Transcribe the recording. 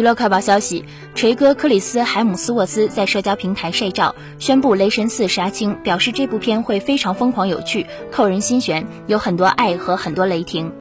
娱乐快报消息锤哥克里斯海姆斯沃斯在社交平台晒照宣布雷神四杀青表示这部片会非常疯狂有趣扣人心弦有很多爱和很多雷霆。